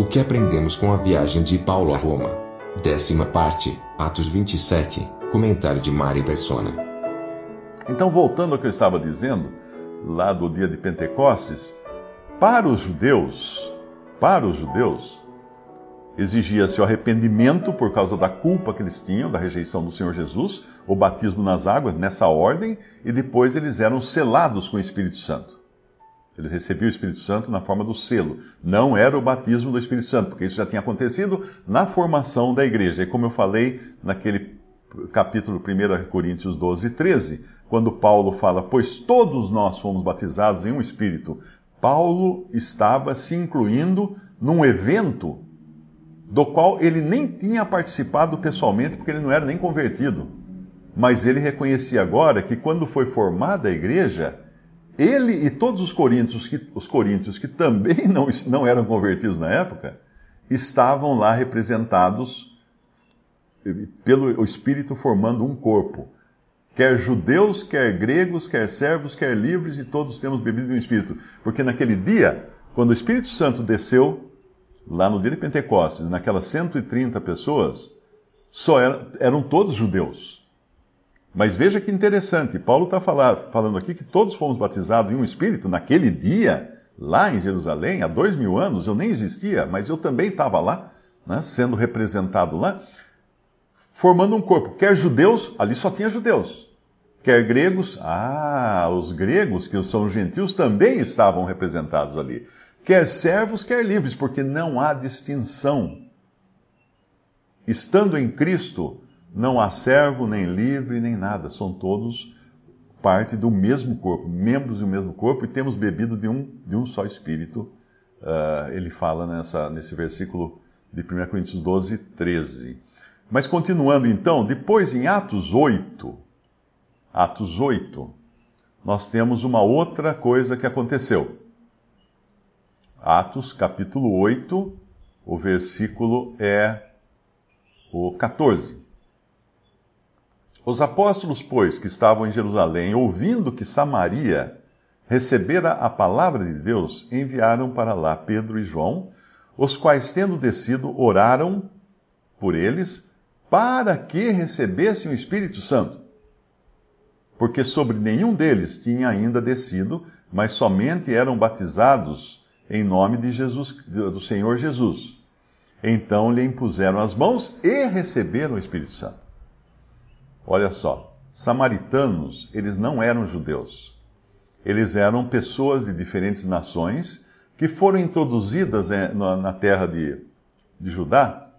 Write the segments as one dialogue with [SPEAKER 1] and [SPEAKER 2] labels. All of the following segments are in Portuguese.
[SPEAKER 1] O que aprendemos com a viagem de Paulo a Roma? Décima parte, Atos 27, comentário de Mari Persona.
[SPEAKER 2] Então, voltando ao que eu estava dizendo, lá do dia de Pentecostes, para os judeus, para os judeus, exigia-se o arrependimento por causa da culpa que eles tinham, da rejeição do Senhor Jesus, o batismo nas águas, nessa ordem, e depois eles eram selados com o Espírito Santo. Eles recebiam o Espírito Santo na forma do selo. Não era o batismo do Espírito Santo, porque isso já tinha acontecido na formação da igreja. E como eu falei naquele capítulo 1 Coríntios 12, 13, quando Paulo fala, pois todos nós fomos batizados em um Espírito, Paulo estava se incluindo num evento do qual ele nem tinha participado pessoalmente, porque ele não era nem convertido. Mas ele reconhecia agora que quando foi formada a igreja, ele e todos os coríntios que, os coríntios que também não, não eram convertidos na época, estavam lá representados pelo Espírito formando um corpo. Quer judeus, quer gregos, quer servos, quer livres, e todos temos bebido um Espírito. Porque naquele dia, quando o Espírito Santo desceu, lá no dia de Pentecostes, naquelas 130 pessoas, só eram todos judeus. Mas veja que interessante, Paulo está falando aqui que todos fomos batizados em um Espírito naquele dia, lá em Jerusalém, há dois mil anos, eu nem existia, mas eu também estava lá, né, sendo representado lá, formando um corpo. Quer judeus, ali só tinha judeus. Quer gregos, ah, os gregos, que são gentios, também estavam representados ali. Quer servos, quer livres, porque não há distinção. Estando em Cristo, não há servo, nem livre, nem nada. São todos parte do mesmo corpo, membros do mesmo corpo, e temos bebido de um, de um só Espírito. Uh, ele fala nessa, nesse versículo de 1 Coríntios 12, 13. Mas continuando então, depois em Atos 8, Atos 8, nós temos uma outra coisa que aconteceu. Atos capítulo 8, o versículo é o 14. Os apóstolos, pois, que estavam em Jerusalém, ouvindo que Samaria recebera a palavra de Deus, enviaram para lá Pedro e João, os quais, tendo descido, oraram por eles, para que recebessem o Espírito Santo. Porque sobre nenhum deles tinha ainda descido, mas somente eram batizados em nome de Jesus, do Senhor Jesus. Então lhe impuseram as mãos e receberam o Espírito Santo. Olha só, samaritanos, eles não eram judeus. Eles eram pessoas de diferentes nações que foram introduzidas eh, na terra de, de Judá,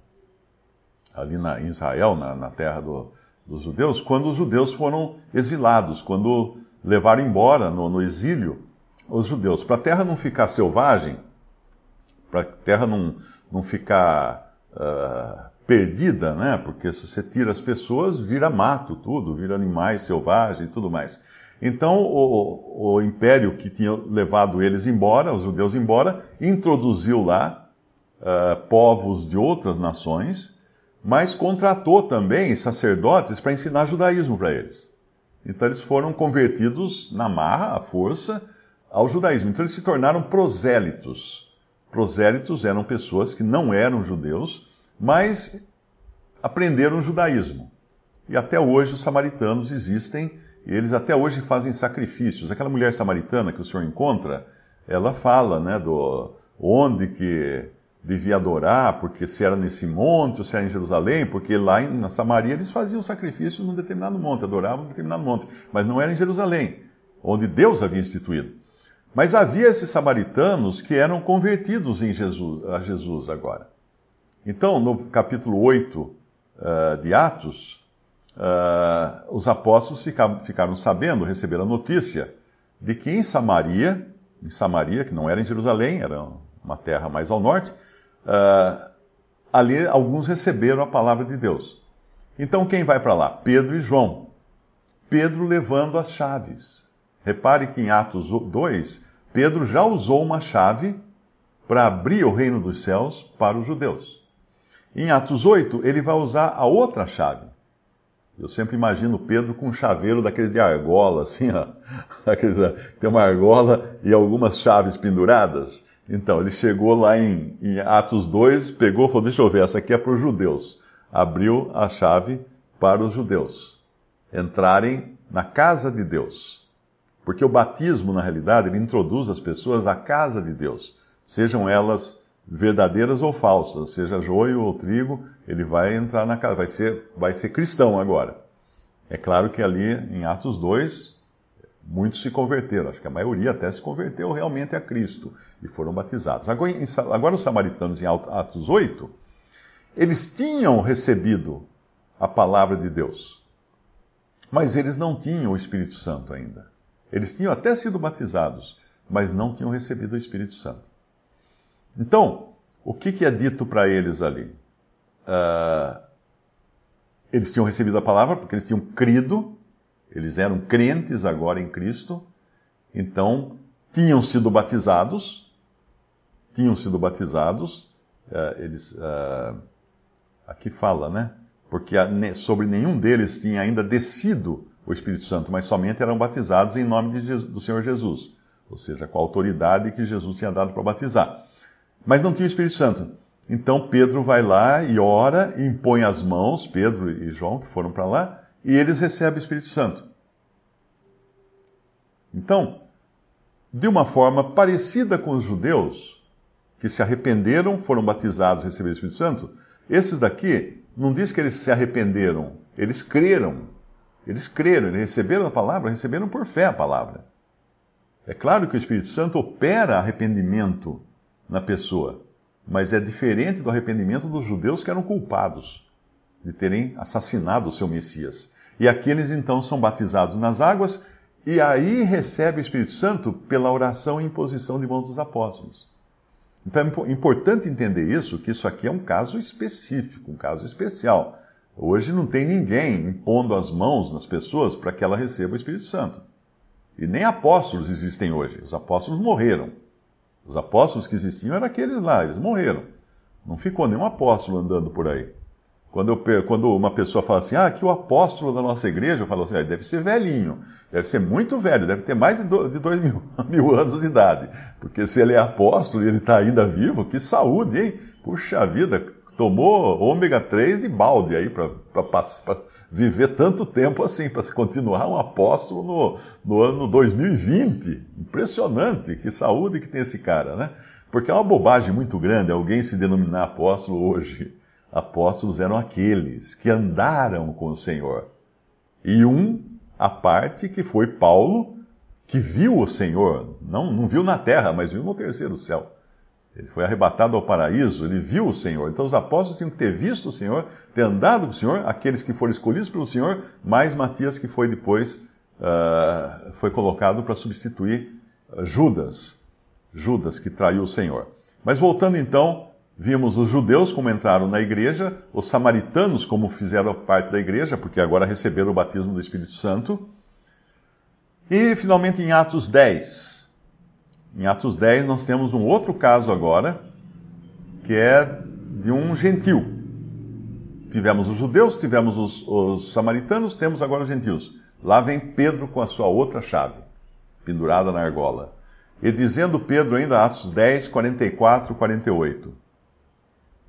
[SPEAKER 2] ali na, em Israel, na, na terra do, dos judeus, quando os judeus foram exilados, quando levaram embora no, no exílio os judeus. Para a terra não ficar selvagem, para a terra não, não ficar uh, perdida, né? Porque se você tira as pessoas, vira mato tudo, vira animais selvagens e tudo mais. Então, o, o império que tinha levado eles embora, os judeus embora, introduziu lá uh, povos de outras nações, mas contratou também sacerdotes para ensinar judaísmo para eles. Então, eles foram convertidos na marra, à força, ao judaísmo. Então, eles se tornaram prosélitos. Prosélitos eram pessoas que não eram judeus, mas aprenderam o judaísmo. E até hoje os samaritanos existem, e eles até hoje fazem sacrifícios. Aquela mulher samaritana que o senhor encontra, ela fala, né, do onde que devia adorar, porque se era nesse monte ou se era em Jerusalém, porque lá na Samaria eles faziam sacrifício num determinado monte, adoravam num determinado monte, mas não era em Jerusalém, onde Deus havia instituído. Mas havia esses samaritanos que eram convertidos em Jesus, a Jesus agora. Então, no capítulo 8 uh, eh, de Atos, uh, os apóstolos ficaram, ficaram sabendo, receberam a notícia de que em Samaria em Samaria, que não era em Jerusalém, era uma terra mais ao norte, uh, ali alguns receberam a palavra de Deus. Então quem vai para lá? Pedro e João. Pedro levando as chaves. Repare que em Atos 2, Pedro já usou uma chave para abrir o reino dos céus para os judeus. Em Atos 8, ele vai usar a outra chave. Eu sempre imagino Pedro com um chaveiro daqueles de argola, assim, ó. Aqueles, tem uma argola e algumas chaves penduradas. Então, ele chegou lá em, em Atos 2, pegou e falou: Deixa eu ver, essa aqui é para os judeus. Abriu a chave para os judeus entrarem na casa de Deus. Porque o batismo, na realidade, ele introduz as pessoas à casa de Deus, sejam elas verdadeiras ou falsas, seja joio ou trigo, ele vai entrar na casa, vai ser, vai ser cristão agora. É claro que ali em Atos 2, muitos se converteram, acho que a maioria até se converteu realmente a Cristo e foram batizados. Agora, em, agora os samaritanos em Atos 8, eles tinham recebido a palavra de Deus, mas eles não tinham o Espírito Santo ainda. Eles tinham até sido batizados, mas não tinham recebido o Espírito Santo. Então, o que, que é dito para eles ali? Uh, eles tinham recebido a palavra porque eles tinham crido, eles eram crentes agora em Cristo, então tinham sido batizados, tinham sido batizados, uh, eles, uh, aqui fala, né? Porque sobre nenhum deles tinha ainda descido o Espírito Santo, mas somente eram batizados em nome Jesus, do Senhor Jesus, ou seja, com a autoridade que Jesus tinha dado para batizar. Mas não tinha o Espírito Santo. Então Pedro vai lá e ora, e impõe as mãos, Pedro e João, que foram para lá, e eles recebem o Espírito Santo. Então, de uma forma parecida com os judeus, que se arrependeram, foram batizados e receberam o Espírito Santo, esses daqui, não diz que eles se arrependeram, eles creram. Eles creram, eles receberam a palavra, receberam por fé a palavra. É claro que o Espírito Santo opera arrependimento na pessoa, mas é diferente do arrependimento dos judeus que eram culpados de terem assassinado o seu Messias. E aqueles então são batizados nas águas e aí recebe o Espírito Santo pela oração e imposição de mãos dos apóstolos. Então é importante entender isso, que isso aqui é um caso específico, um caso especial. Hoje não tem ninguém impondo as mãos nas pessoas para que ela receba o Espírito Santo. E nem apóstolos existem hoje. Os apóstolos morreram. Os apóstolos que existiam eram aqueles lá, eles morreram. Não ficou nenhum apóstolo andando por aí. Quando, eu, quando uma pessoa fala assim, ah, aqui o apóstolo da nossa igreja, eu falo assim, ah, deve ser velhinho, deve ser muito velho, deve ter mais de, de dois mil, mil anos de idade. Porque se ele é apóstolo e ele está ainda vivo, que saúde, hein? Puxa vida, tomou ômega 3 de balde aí para viver tanto tempo assim, para continuar um apóstolo no, no ano 2020. Impressionante, que saúde que tem esse cara, né? Porque é uma bobagem muito grande alguém se denominar apóstolo hoje. Apóstolos eram aqueles que andaram com o Senhor. E um, a parte, que foi Paulo, que viu o Senhor, não, não viu na terra, mas viu no terceiro céu. Ele foi arrebatado ao paraíso, ele viu o Senhor. Então os apóstolos tinham que ter visto o Senhor, ter andado com o Senhor, aqueles que foram escolhidos pelo Senhor, mais Matias que foi depois uh, foi colocado para substituir uh, Judas, Judas que traiu o Senhor. Mas voltando então, vimos os judeus como entraram na igreja, os samaritanos como fizeram parte da igreja, porque agora receberam o batismo do Espírito Santo. E finalmente em Atos 10, em Atos 10, nós temos um outro caso agora, que é de um gentil. Tivemos os judeus, tivemos os, os samaritanos, temos agora os gentios. Lá vem Pedro com a sua outra chave, pendurada na argola. E dizendo Pedro, ainda Atos 10, 44, 48.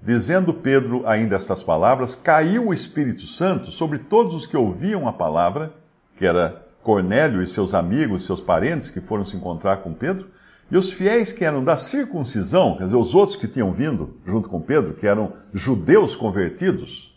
[SPEAKER 2] Dizendo Pedro ainda estas palavras, caiu o Espírito Santo sobre todos os que ouviam a palavra, que era Cornélio e seus amigos, seus parentes que foram se encontrar com Pedro, e os fiéis que eram da circuncisão, quer dizer, os outros que tinham vindo junto com Pedro, que eram judeus convertidos,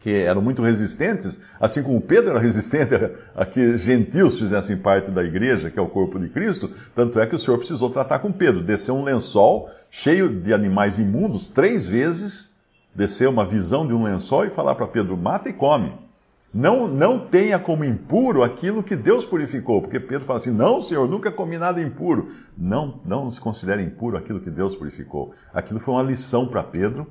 [SPEAKER 2] que eram muito resistentes, assim como Pedro era resistente a, que gentios fizessem parte da igreja, que é o corpo de Cristo, tanto é que o Senhor precisou tratar com Pedro, desceu um lençol cheio de animais imundos três vezes, desceu uma visão de um lençol e falar para Pedro: mata e come. Não, não tenha como impuro aquilo que Deus purificou, porque Pedro fala assim: não, Senhor, nunca comi nada impuro. Não, não se considere impuro aquilo que Deus purificou. Aquilo foi uma lição para Pedro,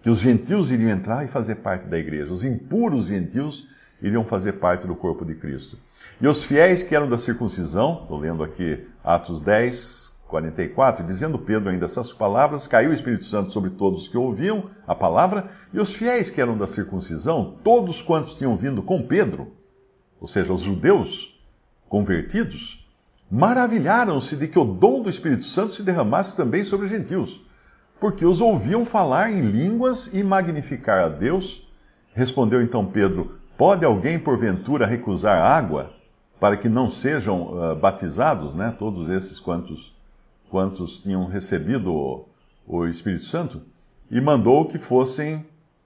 [SPEAKER 2] que os gentios iriam entrar e fazer parte da igreja. Os impuros gentios iriam fazer parte do corpo de Cristo. E os fiéis que eram da circuncisão, estou lendo aqui Atos 10, 44, dizendo Pedro ainda essas palavras, caiu o Espírito Santo sobre todos os que ouviam a palavra, e os fiéis que eram da circuncisão, todos quantos tinham vindo com Pedro, ou seja, os judeus convertidos, maravilharam-se de que o dom do Espírito Santo se derramasse também sobre os gentios, porque os ouviam falar em línguas e magnificar a Deus. Respondeu então Pedro: Pode alguém porventura recusar água para que não sejam uh, batizados, né, todos esses quantos quantos tinham recebido o, o Espírito Santo, e mandou que fossem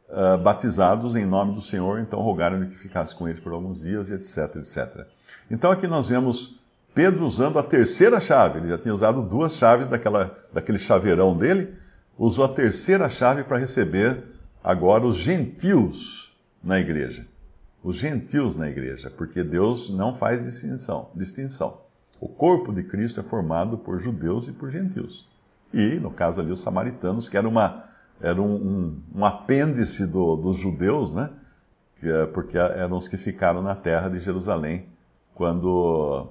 [SPEAKER 2] uh, batizados em nome do Senhor, então rogaram-lhe que ficasse com ele por alguns dias, etc, etc. Então aqui nós vemos Pedro usando a terceira chave, ele já tinha usado duas chaves daquela, daquele chaveirão dele, usou a terceira chave para receber agora os gentios na igreja. Os gentios na igreja, porque Deus não faz distinção. distinção. O corpo de Cristo é formado por judeus e por gentios. E, no caso ali, os samaritanos, que era, uma, era um, um, um apêndice do, dos judeus, né? É, porque eram os que ficaram na terra de Jerusalém quando,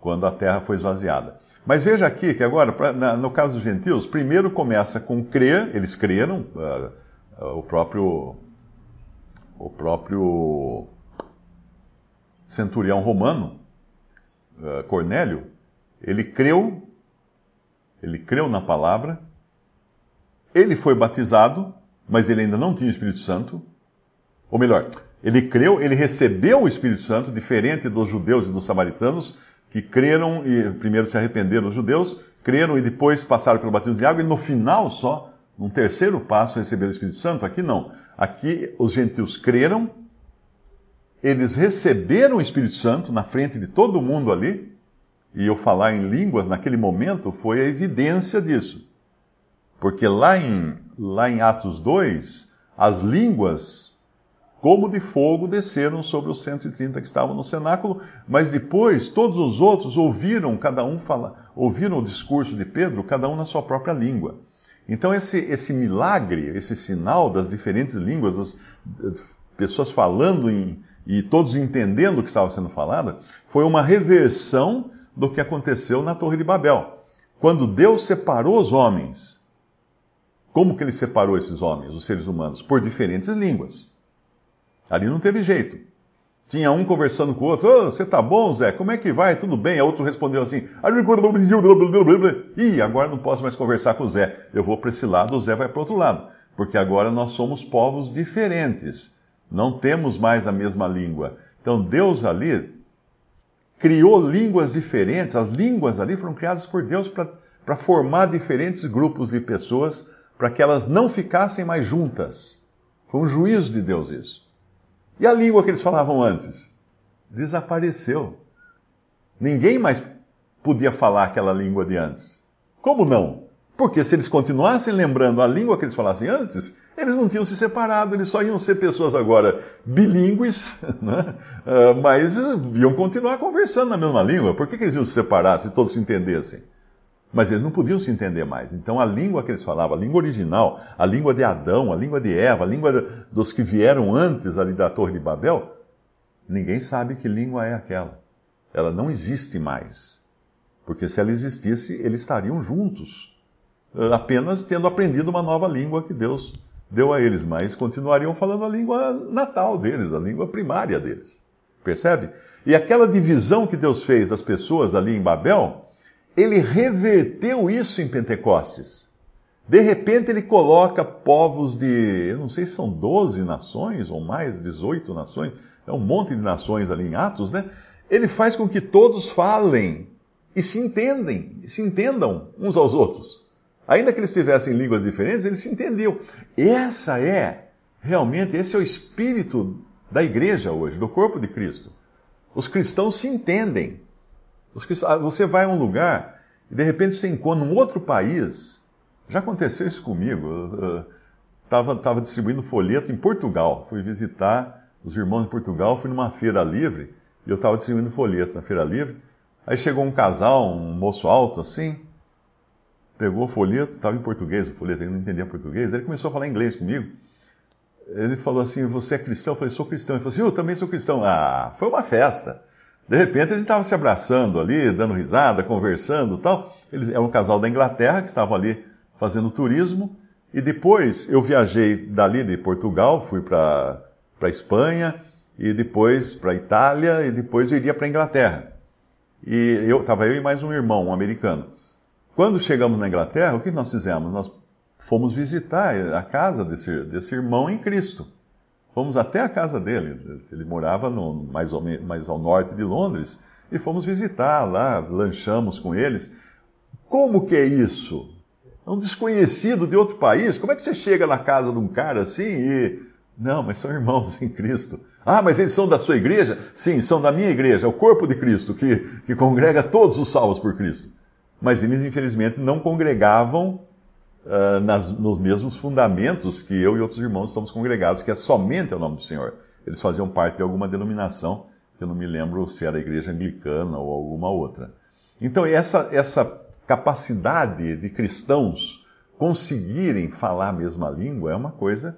[SPEAKER 2] quando a terra foi esvaziada. Mas veja aqui que agora, pra, na, no caso dos gentios, primeiro começa com crer, eles creram, uh, uh, o próprio o próprio centurião romano uh, Cornélio, ele creu, ele creu na palavra, ele foi batizado, mas ele ainda não tinha o Espírito Santo. Ou melhor, ele creu, ele recebeu o Espírito Santo, diferente dos judeus e dos samaritanos, que creram e primeiro se arrependeram os judeus, creram e depois passaram pelo batismo de água, e no final só, num terceiro passo, receberam o Espírito Santo. Aqui não. Aqui os gentios creram, eles receberam o Espírito Santo na frente de todo mundo ali, e eu falar em línguas naquele momento foi a evidência disso. Porque lá em, lá em Atos 2, as línguas, como de fogo, desceram sobre os 130 que estavam no cenáculo, mas depois todos os outros ouviram cada um falar, ouviram o discurso de Pedro, cada um na sua própria língua. Então esse, esse milagre, esse sinal das diferentes línguas, das pessoas falando em, e todos entendendo o que estava sendo falado, foi uma reversão do que aconteceu na Torre de Babel. Quando Deus separou os homens, como que ele separou esses homens, os seres humanos? Por diferentes línguas. Ali não teve jeito. Tinha um conversando com o outro, oh, você tá bom, Zé? Como é que vai? Tudo bem? A outro respondeu assim, ih, agora não posso mais conversar com o Zé. Eu vou para esse lado, o Zé vai para outro lado. Porque agora nós somos povos diferentes. Não temos mais a mesma língua. Então Deus ali criou línguas diferentes. As línguas ali foram criadas por Deus para formar diferentes grupos de pessoas para que elas não ficassem mais juntas. Foi um juízo de Deus isso. E a língua que eles falavam antes? Desapareceu. Ninguém mais podia falar aquela língua de antes. Como não? Porque se eles continuassem lembrando a língua que eles falassem antes, eles não tinham se separado, eles só iam ser pessoas agora bilíngues, né? uh, mas iam continuar conversando na mesma língua. Por que, que eles iam se separar se todos se entendessem? Mas eles não podiam se entender mais. Então a língua que eles falavam, a língua original, a língua de Adão, a língua de Eva, a língua dos que vieram antes ali da Torre de Babel, ninguém sabe que língua é aquela. Ela não existe mais. Porque se ela existisse, eles estariam juntos, apenas tendo aprendido uma nova língua que Deus deu a eles, mas continuariam falando a língua natal deles, a língua primária deles. Percebe? E aquela divisão que Deus fez das pessoas ali em Babel, ele reverteu isso em Pentecostes. De repente ele coloca povos de, eu não sei se são 12 nações ou mais, 18 nações, é um monte de nações ali em Atos, né? Ele faz com que todos falem e se entendem, se entendam uns aos outros. Ainda que eles tivessem línguas diferentes, eles se entendiam. Essa é, realmente, esse é o espírito da igreja hoje, do corpo de Cristo. Os cristãos se entendem. Cristãos, ah, você vai a um lugar e de repente você encontra um outro país. Já aconteceu isso comigo. Estava tava distribuindo folheto em Portugal. Fui visitar os irmãos de Portugal, fui numa feira livre e eu estava distribuindo folhetos na feira livre. Aí chegou um casal, um moço alto assim, pegou o folheto, estava em português o folheto, ele não entendia português, ele começou a falar inglês comigo. Ele falou assim: Você é cristão? Eu falei: Sou cristão. Ele falou assim: Eu também sou cristão. Ah, foi uma festa. De repente gente estava se abraçando ali, dando risada, conversando tal. Eles é um casal da Inglaterra que estavam ali fazendo turismo. E depois eu viajei dali de Portugal, fui para a Espanha, e depois para a Itália, e depois eu iria para a Inglaterra. E eu estava eu e mais um irmão, um americano. Quando chegamos na Inglaterra, o que nós fizemos? Nós fomos visitar a casa desse, desse irmão em Cristo. Fomos até a casa dele. Ele morava no, mais, ou, mais ao norte de Londres. E fomos visitar lá, lanchamos com eles. Como que é isso? É um desconhecido de outro país. Como é que você chega na casa de um cara assim e. Não, mas são irmãos em Cristo. Ah, mas eles são da sua igreja? Sim, são da minha igreja, é o corpo de Cristo, que, que congrega todos os salvos por Cristo. Mas eles, infelizmente, não congregavam uh, nas, nos mesmos fundamentos que eu e outros irmãos estamos congregados, que é somente o nome do Senhor. Eles faziam parte de alguma denominação, que eu não me lembro se era a igreja anglicana ou alguma outra. Então, essa, essa capacidade de cristãos conseguirem falar a mesma língua é uma coisa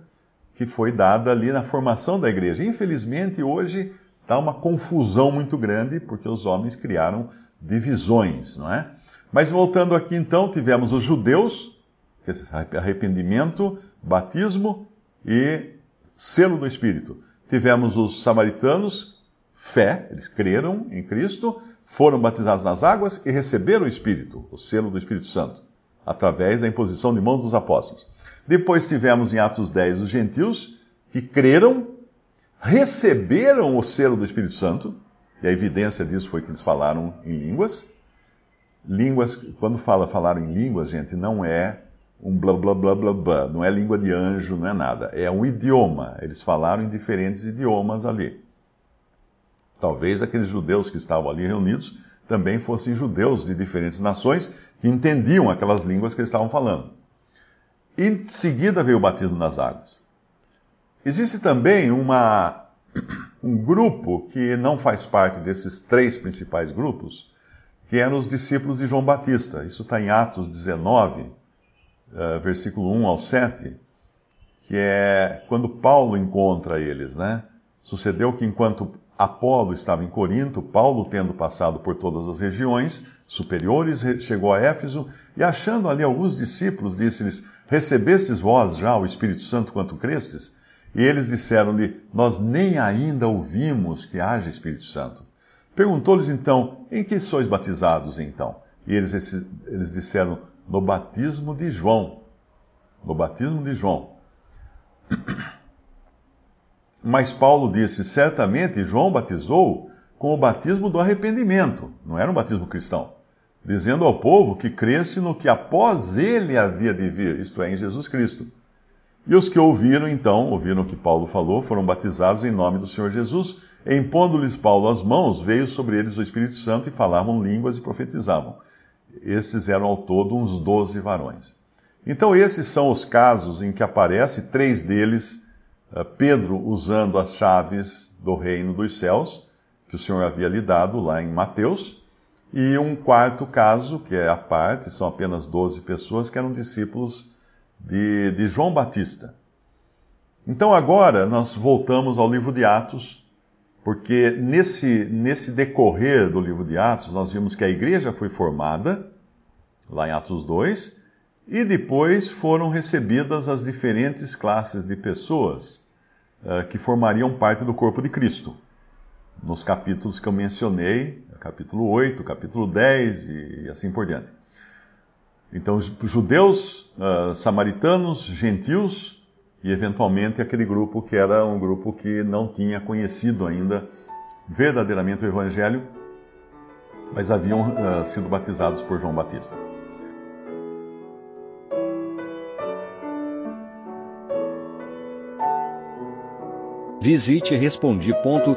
[SPEAKER 2] que foi dada ali na formação da igreja. Infelizmente, hoje está uma confusão muito grande, porque os homens criaram divisões, não é? Mas voltando aqui então, tivemos os judeus, é arrependimento, batismo e selo do Espírito. Tivemos os samaritanos, fé, eles creram em Cristo, foram batizados nas águas e receberam o Espírito, o selo do Espírito Santo, através da imposição de mãos dos apóstolos. Depois tivemos em Atos 10 os gentios que creram, receberam o selo do Espírito Santo, e a evidência disso foi que eles falaram em línguas. Línguas, quando fala falaram em línguas, gente, não é um blá blá blá blá blá, não é língua de anjo, não é nada. É um idioma. Eles falaram em diferentes idiomas ali. Talvez aqueles judeus que estavam ali reunidos também fossem judeus de diferentes nações que entendiam aquelas línguas que eles estavam falando. Em seguida veio o batismo nas águas. Existe também uma, um grupo que não faz parte desses três principais grupos, que eram os discípulos de João Batista. Isso está em Atos 19, uh, versículo 1 ao 7, que é quando Paulo encontra eles, né? Sucedeu que enquanto Apolo estava em Corinto, Paulo, tendo passado por todas as regiões superiores, chegou a Éfeso e, achando ali alguns discípulos, disse-lhes: Recebestes vós já o Espírito Santo quanto crestes? E eles disseram-lhe: Nós nem ainda ouvimos que haja Espírito Santo. Perguntou-lhes então: Em que sois batizados então? E eles, eles disseram: No batismo de João. No batismo de João. Mas Paulo disse: certamente João batizou com o batismo do arrependimento, não era um batismo cristão, dizendo ao povo que cresce no que após ele havia de vir, isto é, em Jesus Cristo. E os que ouviram, então, ouviram o que Paulo falou, foram batizados em nome do Senhor Jesus. Impondo-lhes Paulo as mãos, veio sobre eles o Espírito Santo e falavam línguas e profetizavam. Estes eram ao todo uns doze varões. Então, esses são os casos em que aparece três deles eh, Pedro usando as chaves do reino dos céus, que o Senhor havia lhe dado lá em Mateus, e um quarto caso, que é a parte, são apenas 12 pessoas que eram discípulos de, de João Batista. Então agora nós voltamos ao livro de Atos, porque nesse, nesse decorrer do livro de Atos, nós vimos que a igreja foi formada, lá em Atos 2, e depois foram recebidas as diferentes classes de pessoas uh, que formariam parte do corpo de Cristo. Nos capítulos que eu mencionei, capítulo 8, capítulo 10 e, assim por diante. Então, judeus, uh, samaritanos, gentios e eventualmente aquele grupo que era um grupo que não tinha conhecido ainda verdadeiramente o Evangelho, mas haviam uh, sido batizados por João Batista.
[SPEAKER 3] Visite respondi.com.br.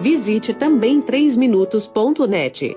[SPEAKER 4] Visite também 3minutos.net.